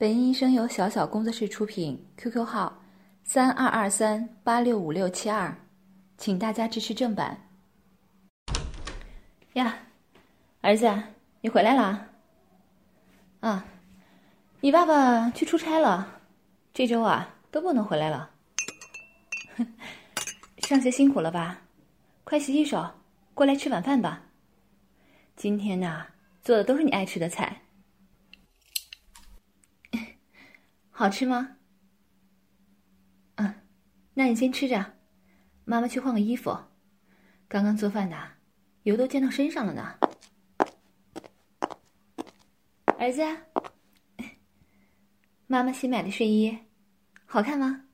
本音声由小小工作室出品，QQ 号三二二三八六五六七二，请大家支持正版。呀，儿子，你回来啦？啊，你爸爸去出差了，这周啊都不能回来了。上学辛苦了吧？快洗洗手，过来吃晚饭吧。今天呐，做的都是你爱吃的菜。好吃吗？嗯，那你先吃着，妈妈去换个衣服。刚刚做饭的，油都溅到身上了呢。儿子，妈妈新买的睡衣，好看吗？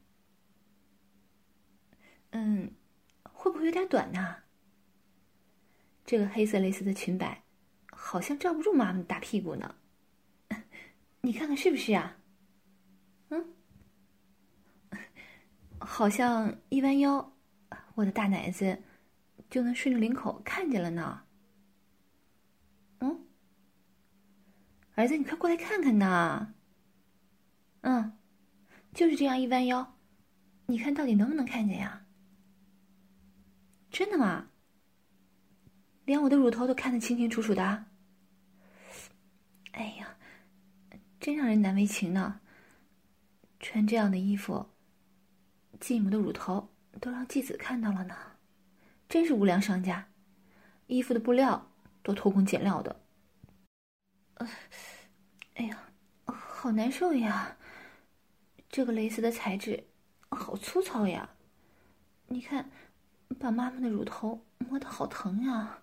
嗯，会不会有点短呢？这个黑色蕾丝的裙摆，好像罩不住妈妈的大屁股呢。你看看是不是啊？嗯好像一弯腰，我的大奶子就能顺着领口看见了呢。嗯，儿子，你快过来看看呐。嗯，就是这样一弯腰，你看到底能不能看见呀？真的吗？连我的乳头都看得清清楚楚的。哎呀，真让人难为情呢。穿这样的衣服。继母的乳头都让继子看到了呢，真是无良商家，衣服的布料都偷工减料的。呃，哎呀，好难受呀！这个蕾丝的材质好粗糙呀，你看，把妈妈的乳头摸得好疼呀，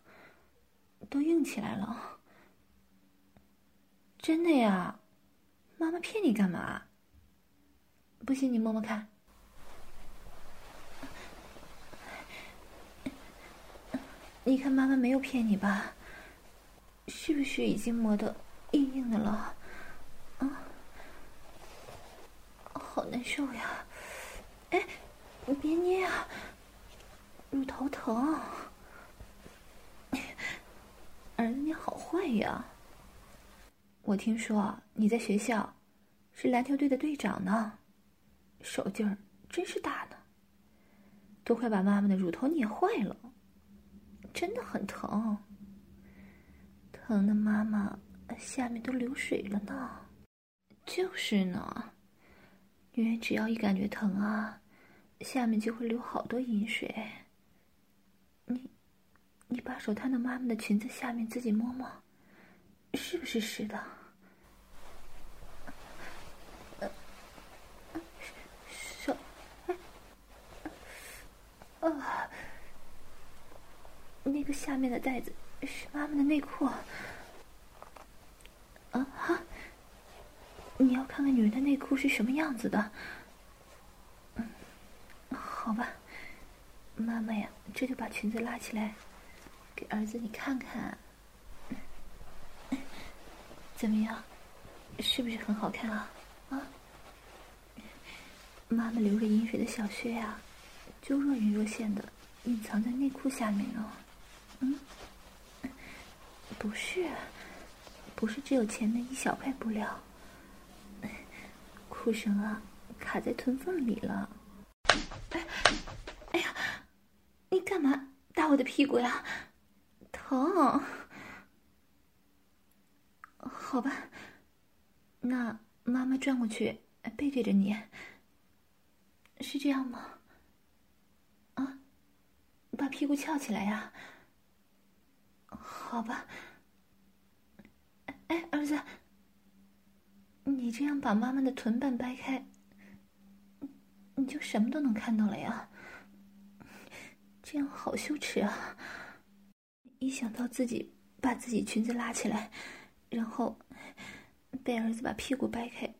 都硬起来了。真的呀？妈妈骗你干嘛？不信你摸摸看。你看，妈妈没有骗你吧？是不是已经磨得硬硬的了？啊，好难受呀！哎，你别捏啊，乳头疼。儿子，你好坏呀！我听说你在学校是篮球队的队长呢，手劲儿真是大呢，都快把妈妈的乳头捏坏了。真的很疼，疼的妈妈下面都流水了呢。就是呢，女人只要一感觉疼啊，下面就会流好多阴水。你，你把手探到妈妈的裙子下面自己摸摸，是不是湿的？手，啊。那个下面的袋子是妈妈的内裤。啊哈！你要看看女人的内裤是什么样子的。嗯，好吧，妈妈呀，这就把裙子拉起来，给儿子你看看。怎么样？是不是很好看啊？啊！妈妈流着饮水的小穴呀，就若隐若现的隐藏在内裤下面了。嗯，不是，不是只有前面一小块布料，裤绳啊卡在臀缝里了。哎，哎呀，你干嘛打我的屁股呀？疼。好吧，那妈妈转过去背对着你，是这样吗？把屁股翘起来呀。好吧，哎，儿子，你这样把妈妈的臀瓣掰开，你就什么都能看到了呀。这样好羞耻啊！一想到自己把自己裙子拉起来，然后被儿子把屁股掰开，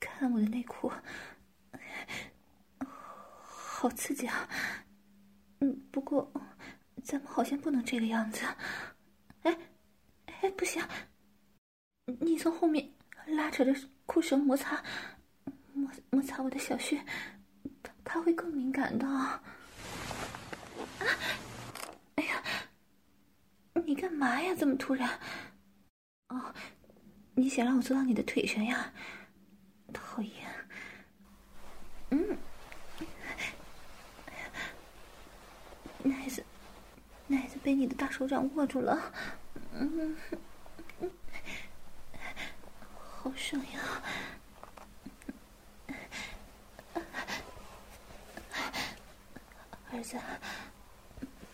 看我的内裤，好刺激啊！嗯，不过咱们好像不能这个样子。哎，哎，不行！你从后面拉扯着裤绳摩擦，摩摩擦我的小穴，它它会更敏感的。啊！哎呀，你干嘛呀？这么突然？哦，你想让我坐到你的腿上呀？讨厌。嗯，奶子，奶子被你的大手掌握住了。嗯，好爽呀！儿子，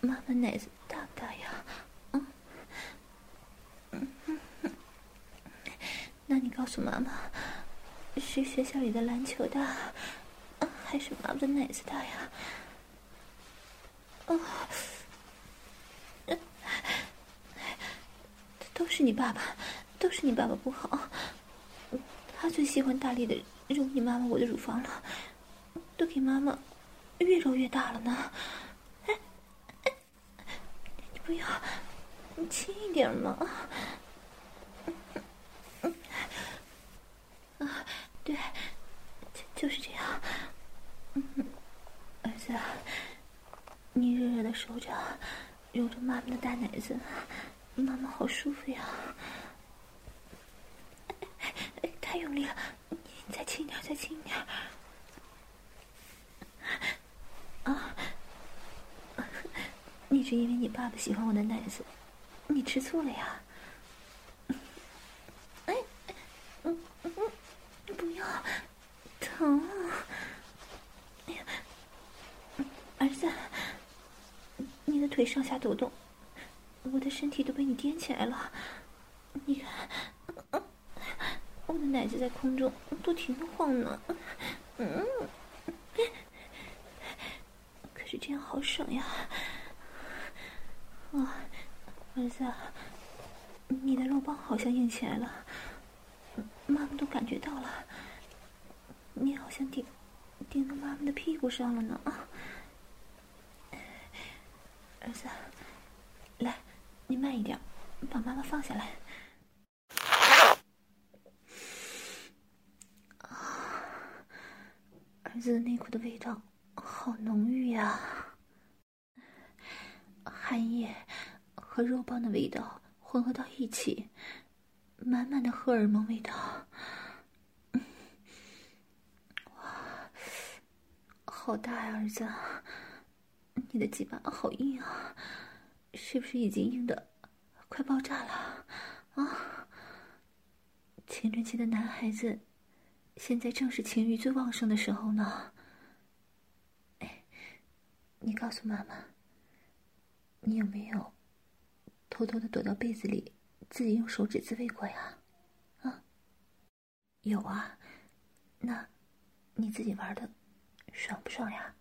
妈妈奶子大不大呀？嗯，嗯，那你告诉妈妈，是学校里的篮球大，还是妈妈的奶子大呀？啊，都是你爸爸，都是你爸爸不好，他最喜欢大力的揉你妈妈我的乳房了，都给妈妈。越揉越大了呢，哎哎，你不要，你轻一点嘛。啊，对，就就是这样。嗯，儿子，你热热的手掌揉着妈妈的大奶子，妈妈好舒服呀。太用力了，你再轻一点，再轻一点。啊！你是因为你爸爸喜欢我的奶子，你吃醋了呀？哎，嗯嗯，不要，疼！哎呀，儿子，你的腿上下抖动，我的身体都被你颠起来了。你看，我的奶子在空中不停的晃呢。嗯。这样好爽呀！啊，儿子，你的肉棒好像硬起来了，妈妈都感觉到了。你好像顶顶到妈妈的屁股上了呢。儿子，来，你慢一点，把妈妈放下来。儿子的内裤的味道。好浓郁呀，汗液和肉棒的味道混合到一起，满满的荷尔蒙味道。哇，好大呀，儿子，你的鸡巴好硬啊，是不是已经硬的快爆炸了？啊，青春期的男孩子，现在正是情欲最旺盛的时候呢。你告诉妈妈，你有没有偷偷的躲到被子里，自己用手指自慰过呀？啊，有啊，那你自己玩的爽不爽呀？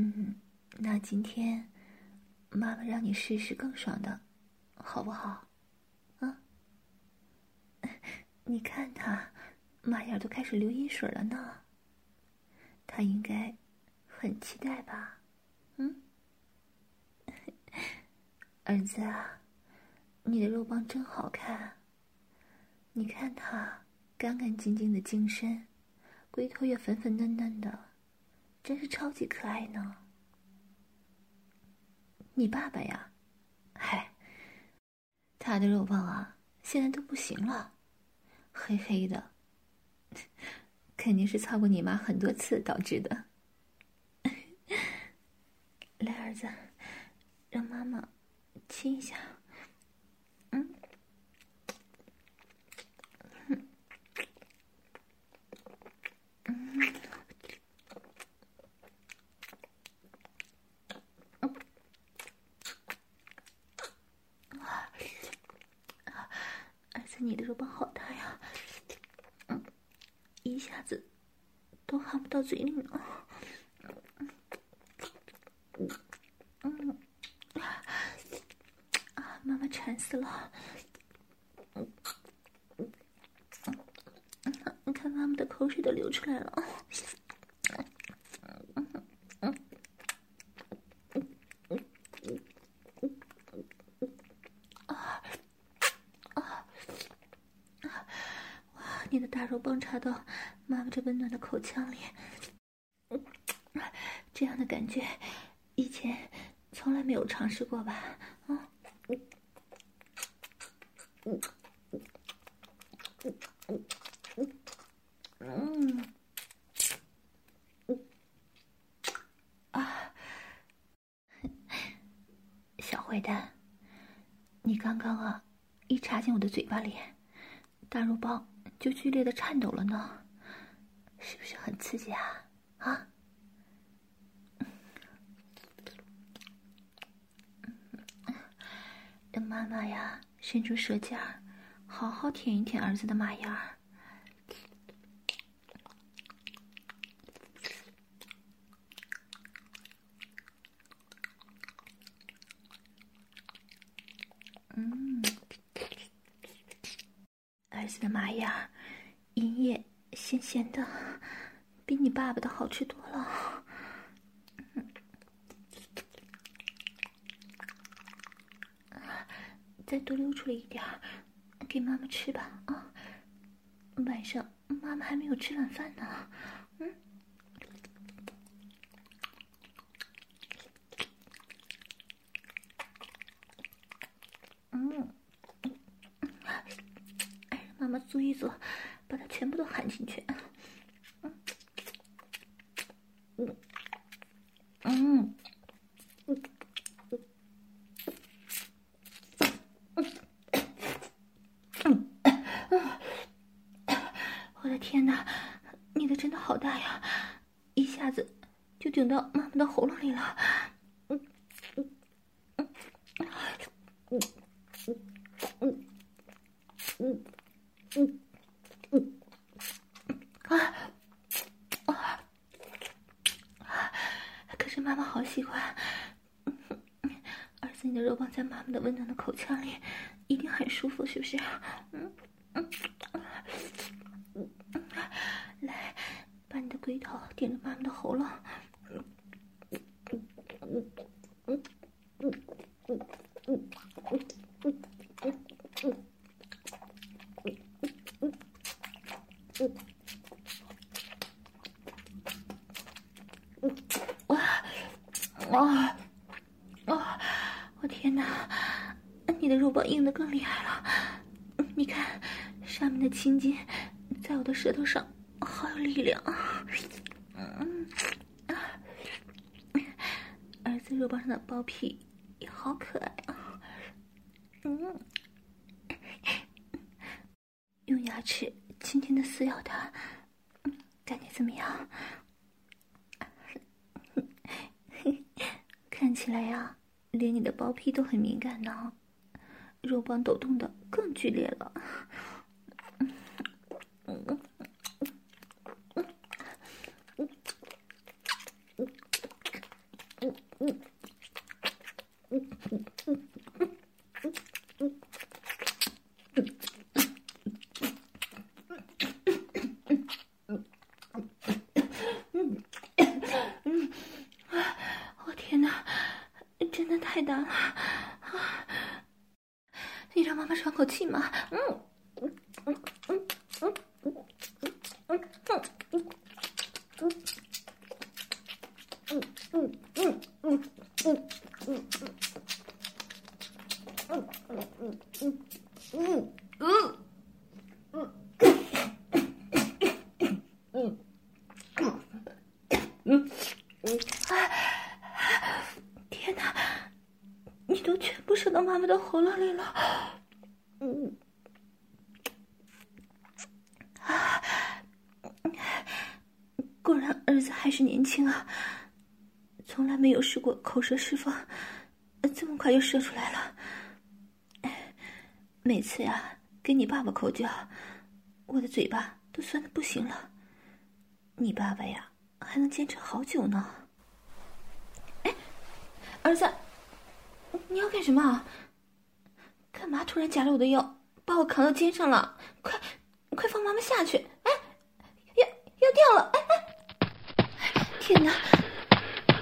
嗯，那今天妈妈让你试试更爽的，好不好？啊，你看他，马眼都开始流阴水了呢。他应该很期待吧？嗯，儿子啊，你的肉棒真好看。你看他干干净净的净身，龟头也粉粉嫩嫩的，真是超级可爱呢。你爸爸呀，嗨，他的肉棒啊，现在都不行了，黑黑的。肯定是操过你妈很多次导致的。来，儿子，让妈妈亲一下。嗯，嗯，嗯，哇，儿子，你的肉棒好大呀！嗯一下子都含不到嘴里了，嗯，啊，妈妈馋死了，你看妈妈的口水都流出来了。你的大肉棒插到妈妈这温暖的口腔里，这样的感觉以前从来没有尝试过吧？啊，嗯，啊，小坏蛋，你刚刚啊，一插进我的嘴巴里，大肉棒就剧烈的颤抖了呢，是不是很刺激啊？啊？让妈妈呀，伸出舌尖儿，好好舔一舔儿子的马眼儿。嗯，儿子的马眼儿，阴液咸咸的，比你爸爸的好吃多了。再多溜出来一点儿，给妈妈吃吧啊！晚上妈妈还没有吃晚饭呢。嗯，嗯，妈妈嘬一嘬，把它全部都含进去。嗯，嗯，嗯。天哪，你的真的好大呀！一下子就顶到妈妈的喉咙里了。嗯嗯嗯嗯嗯嗯嗯嗯啊啊！可是妈妈好喜欢，儿子，你的肉棒在妈妈的温暖的口腔里，一定很舒服，是不是？嗯嗯。来，把你的龟头顶着妈妈的喉咙。用牙齿轻轻的撕咬它，感觉怎么样？看起来呀，连你的包皮都很敏感呢，肉棒抖动的更剧烈了。嗯嗯嗯嗯嗯。天呐，你都全部射到妈妈的喉咙里了，嗯，啊，果然儿子还是年轻啊，从来没有试过口舌释放，这么快就射出来了。每次呀，跟你爸爸口交，我的嘴巴都酸的不行了，你爸爸呀，还能坚持好久呢。哎，儿子。你要干什么？干嘛突然夹着我的腰，把我扛到肩上了？快，快放妈妈下去！哎，要要掉了！哎哎，天哪，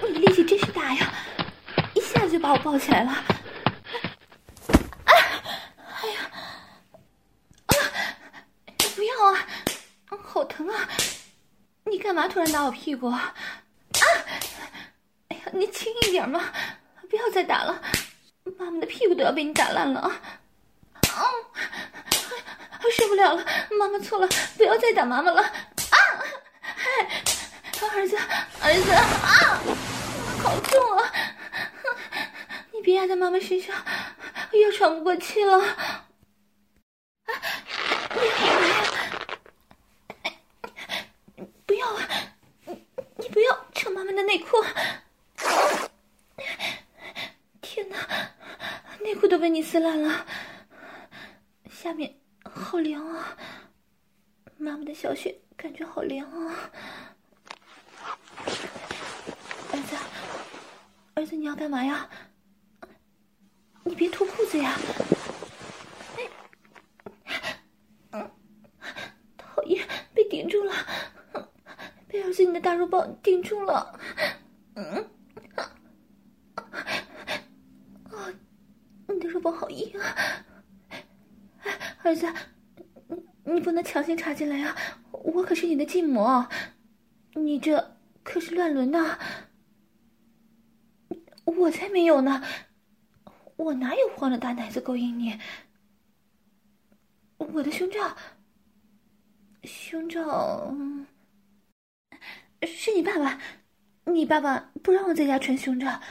你的力气真是大呀！一下子就把我抱起来了。哎，哎呀，啊，不要啊！好疼啊！你干嘛突然打我屁股啊？哎呀，你轻一点嘛，不要再打了。妈妈的屁股都要被你打烂了啊！啊！受不了了，妈妈错了，不要再打妈妈了。啊！嗨，儿子，儿子啊！好重啊！你别压在妈妈身上，我又喘不过气了。啊！你好呀！不要啊！你你不要扯妈妈的内裤！天哪，内裤都被你撕烂了，下面好凉啊！妈妈的小穴感觉好凉啊！儿子，儿子，你要干嘛呀？你别脱裤子呀！嗯，讨厌，被顶住了，被儿子你的大肉包顶住了。嗯，啊，你的肉棒好硬啊！你你不能强行插进来啊！我可是你的禁魔，你这。可是乱伦呐！我才没有呢，我哪有黄着大奶子勾引你？我的胸罩，胸罩，是你爸爸，你爸爸不让我在家穿胸罩，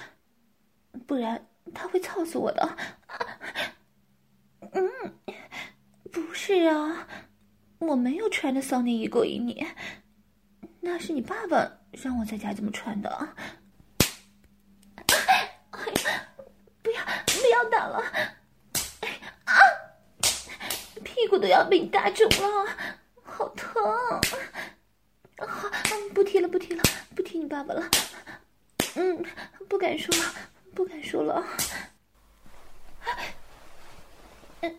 不然他会操死我的。嗯，不是啊，我没有穿着骚内衣勾引你，那是你爸爸。让我在家这么穿的啊！哎呀，不要不要打了！啊，屁股都要被你打肿了，好疼！好，不提了不提了，不提你爸爸了。嗯，不敢说了，不敢说了。嗯，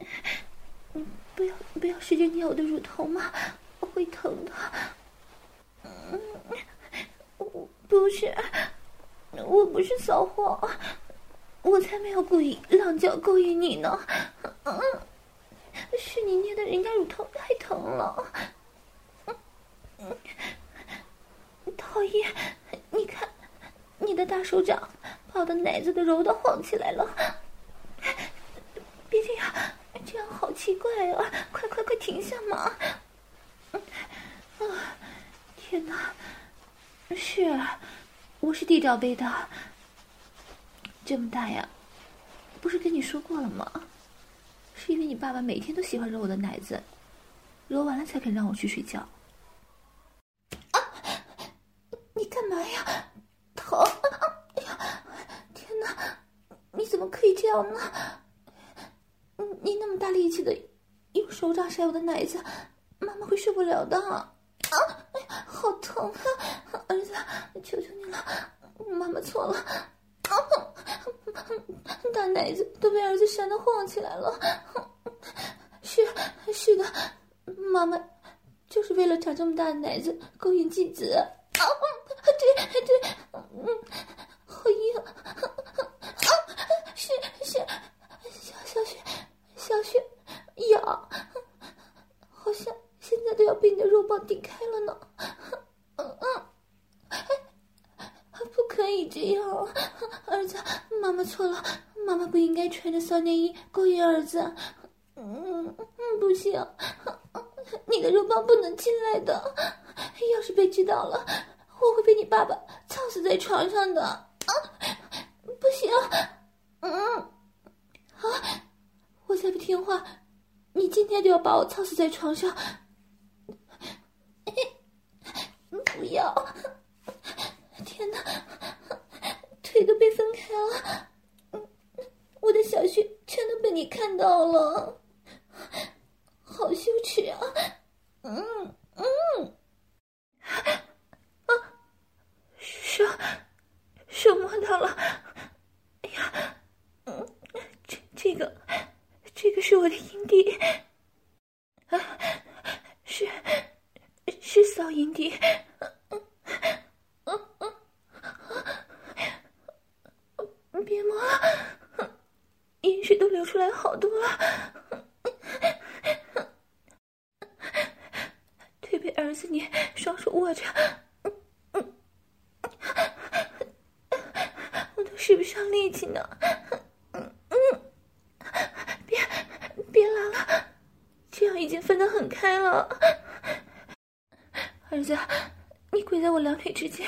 不要使劲捏我的乳头嘛，我会疼的。嗯。不是，我不是骚货，我才没有故意浪叫勾引你呢。嗯，是你捏的人家乳头太疼了。嗯，讨厌，你看，你的大手掌把我的奶子都揉的晃起来了。别这样，这样好奇怪啊！快快快停下嘛！啊，天哪！是，我是地罩杯的。这么大呀，不是跟你说过了吗？是因为你爸爸每天都喜欢揉我的奶子，揉完了才肯让我去睡觉。啊！你干嘛呀？疼！哎呀，天哪！你怎么可以这样呢？你那么大力气的用手掌塞我的奶子，妈妈会受不了的。啊！哎，好疼啊！儿子，求求你了，妈妈错了。啊！大奶子都被儿子扇得晃起来了。是是的，妈妈就是为了长这么大的奶子勾引继子。啊！对对，嗯，好硬。啊！是是，小雪痒。好像现在都要被你的肉棒顶开了呢，嗯嗯，不可以这样，儿子，妈妈错了，妈妈不应该穿着骚内衣勾引儿子，嗯嗯，不行，你的肉棒不能进来的，要是被知道了，我会被你爸爸操死在床上的，啊，不行，嗯，再不听话，你今天就要把我操死在床上。不要！天哪，腿都被分开了，我的小穴全都被你看到了，好羞耻啊！嗯嗯，啊，手手摸到了，哎呀，嗯，这这个这个是我的阴蒂，啊，是是骚阴蒂。别摸，阴血都流出来好多了，腿被儿子你双手握着，我都使不上力气呢。嗯，别别拉了，这样一已经分得很开了。儿子，你跪在我两腿之间，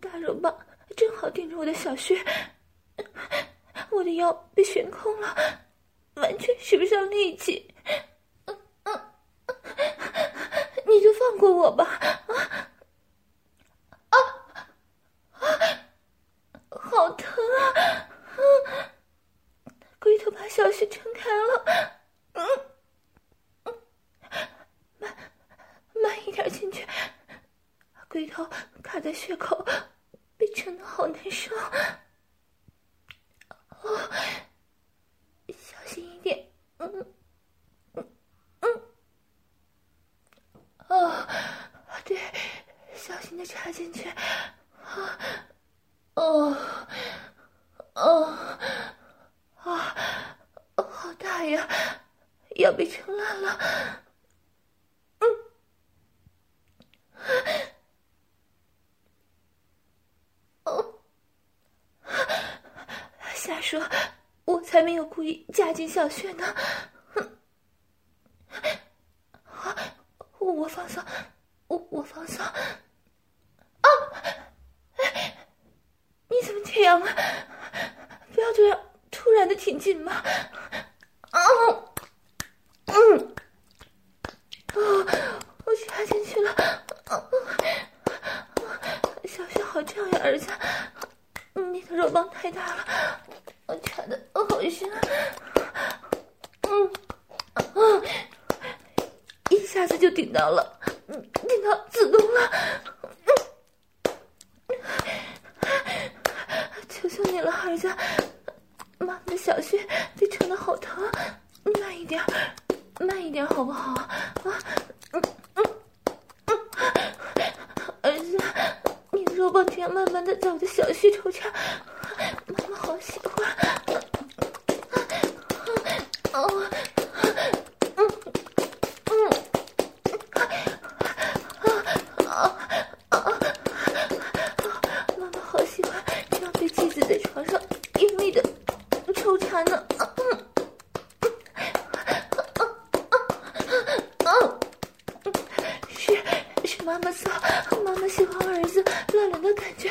大肉棒正好顶着我的小穴，我的腰被悬空了，完全使不上力气。嗯嗯，你就放过我吧。啊！好疼啊！嗯，龟头把小穴撑开了，嗯嗯，慢慢一点进去，龟头卡在血口，被撑得好难受。哦，小心一点，嗯嗯嗯，哦，对，小心的插进去，啊。哦，哦，啊，好大呀，要被撑烂了。嗯，哦，瞎说，我才没有故意夹进小穴呢。哼，好，我放松，我我放松。你怎么这样啊，不要这样突然的挺进吗！啊，嗯，啊，我插进去了，小穴好胀呀，儿子，你的肉棒太大了，好深，嗯，啊，一下子就顶到了，顶到子宫了。求求你了，儿子，妈妈的小穴被撑得好疼，慢一点，慢一点，好不好？啊，嗯嗯嗯，儿子，你的肉棒这样慢慢的在我的小穴抽插，妈妈好喜欢。哦。妈妈说妈妈喜欢儿子乱伦的感觉。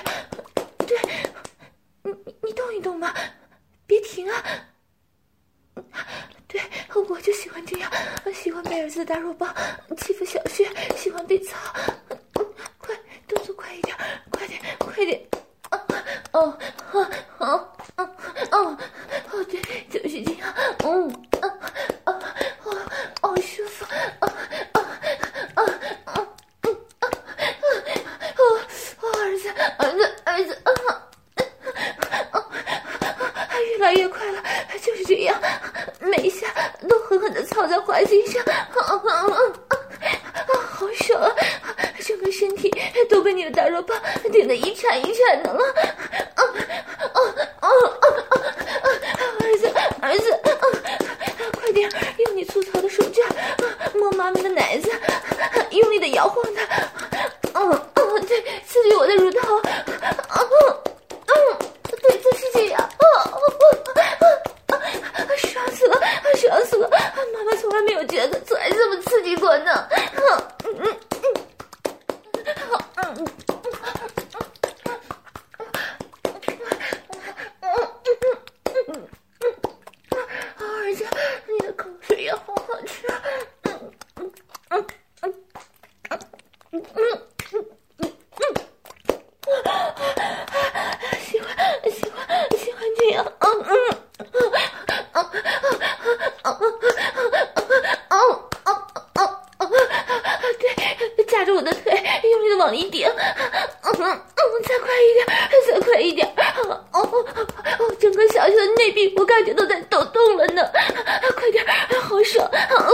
对你你动一动嘛别停啊。对我就喜欢这样喜欢被儿子打肉棒欺负小穴喜欢被操。快动作快一点快点快点。啊哦啊哦，哦，对，就是这样，嗯，啊，啊，哦，好舒服，啊，啊，啊，啊，嗯，啊，啊，哦，儿子，儿子，儿子，啊，啊，啊，越来越快了，就是这样，每一下都狠狠的操在花心上。大肉棒顶得一颤一颤的了，啊啊啊啊啊！儿子，儿子，啊，快点用你粗糙的手畚摸妈妈的奶子，用力的摇晃它，嗯嗯，对，刺激我的乳头，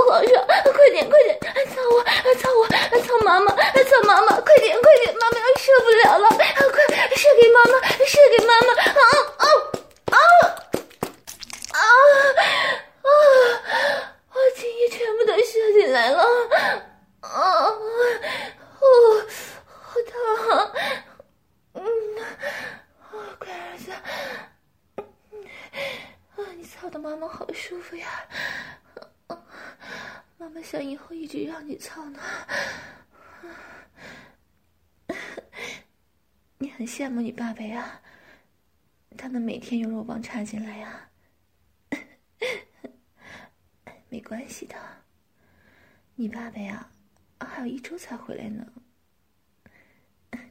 皇上，快点快点，操我操我操妈妈操妈妈，快点快点，妈妈要受不了了，快射给妈妈射给妈妈啊！羡慕你爸爸呀，他们每天用肉棒插进来呀。没关系的，你爸爸呀，还有一周才回来呢。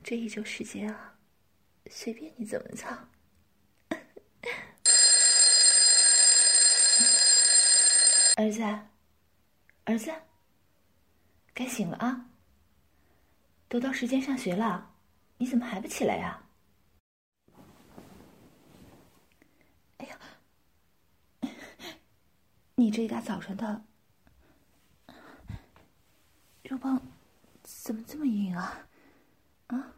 这一周时间啊，随便你怎么操。儿子，儿子，该醒了啊！都到时间上学了，你怎么还不起来呀？哎呀，你这一大早上的，肉棒怎么这么硬啊？啊？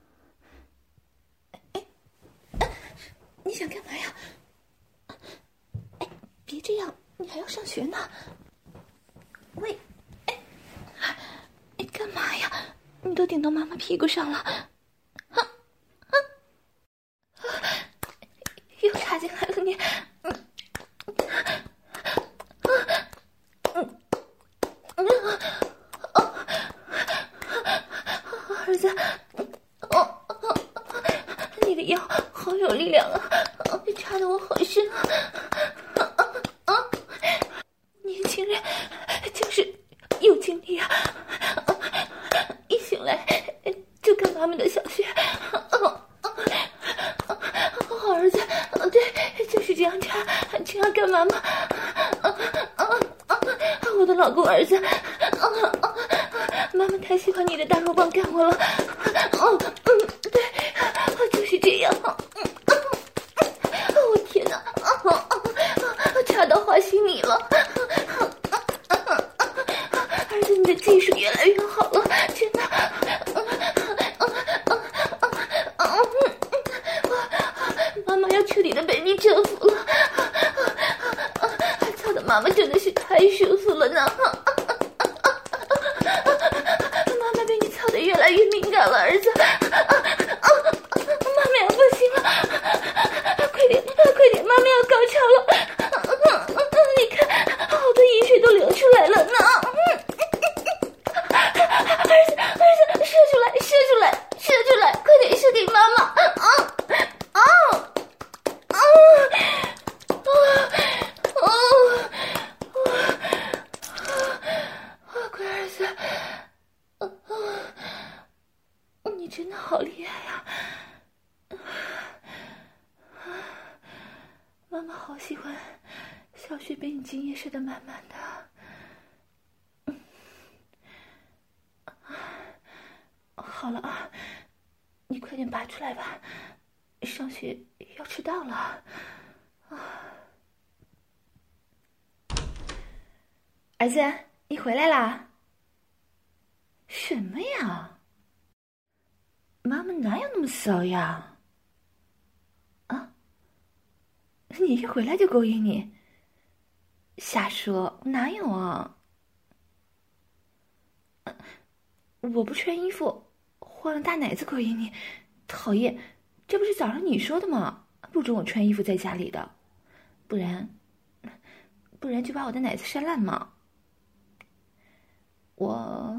哎，你想干嘛呀？哎，别这样。你还要上学呢？喂，哎，你干嘛呀？你都顶到妈妈屁股上了，啊啊！又插进来了你，嗯嗯嗯啊，儿子，哦哦，你的腰好有力量啊！子，你回来啦？什么呀？妈妈哪有那么骚呀？啊！你一回来就勾引你？瞎说，哪有啊？我不穿衣服，换了大奶子勾引你，讨厌！这不是早上你说的吗？不准我穿衣服在家里的，不然，不然就把我的奶子扇烂嘛！我，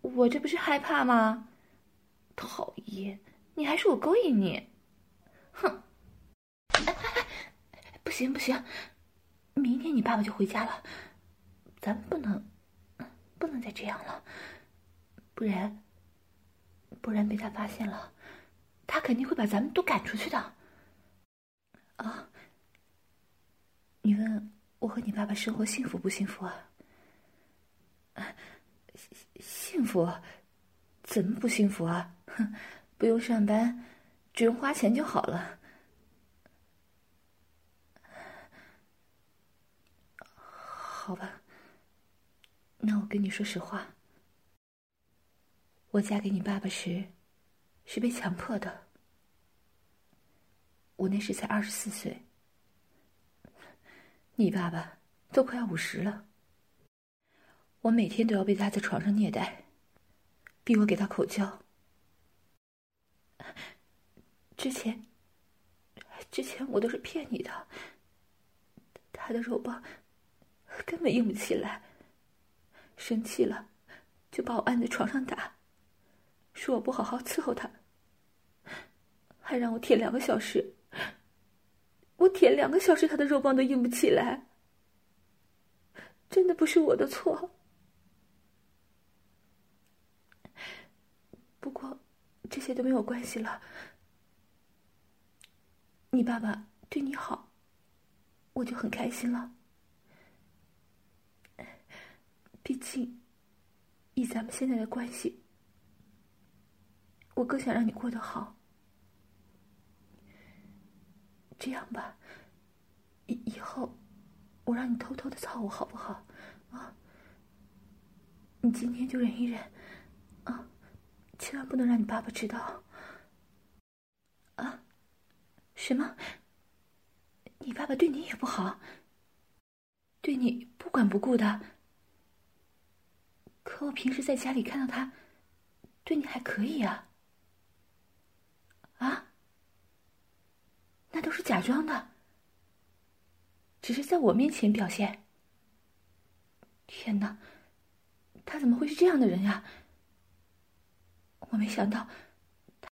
我这不是害怕吗？讨厌，你还说我勾引你，哼！哎哎哎，不行不行，明天你爸爸就回家了，咱们不能，不能再这样了，不然，不然被他发现了，他肯定会把咱们都赶出去的。啊，你问我和你爸爸生活幸福不幸福啊？啊，幸福。怎么不幸福啊？哼，不用上班，只用花钱就好了。好吧，那我跟你说实话，我嫁给你爸爸时，是被强迫的。我那时才二十四岁，你爸爸都快要五十了，我每天都要被他在床上虐待。逼我给他口交。之前，之前我都是骗你的。他的肉棒根本硬不起来，生气了，就把我按在床上打，说我不好好伺候他，还让我舔两个小时。我舔两个小时，他的肉棒都硬不起来。真的不是我的错。不过，这些都没有关系了。你爸爸对你好，我就很开心了。毕竟，以咱们现在的关系，我更想让你过得好。这样吧，以以后，我让你偷偷的操我，好不好？啊，你今天就忍一忍，啊，千万不能让你爸爸知道。啊？什么？你爸爸对你也不好？对你不管不顾的？可我平时在家里看到他，对你还可以啊。啊？那都是假装的，只是在我面前表现。天哪，他怎么会是这样的人呀？我没想到，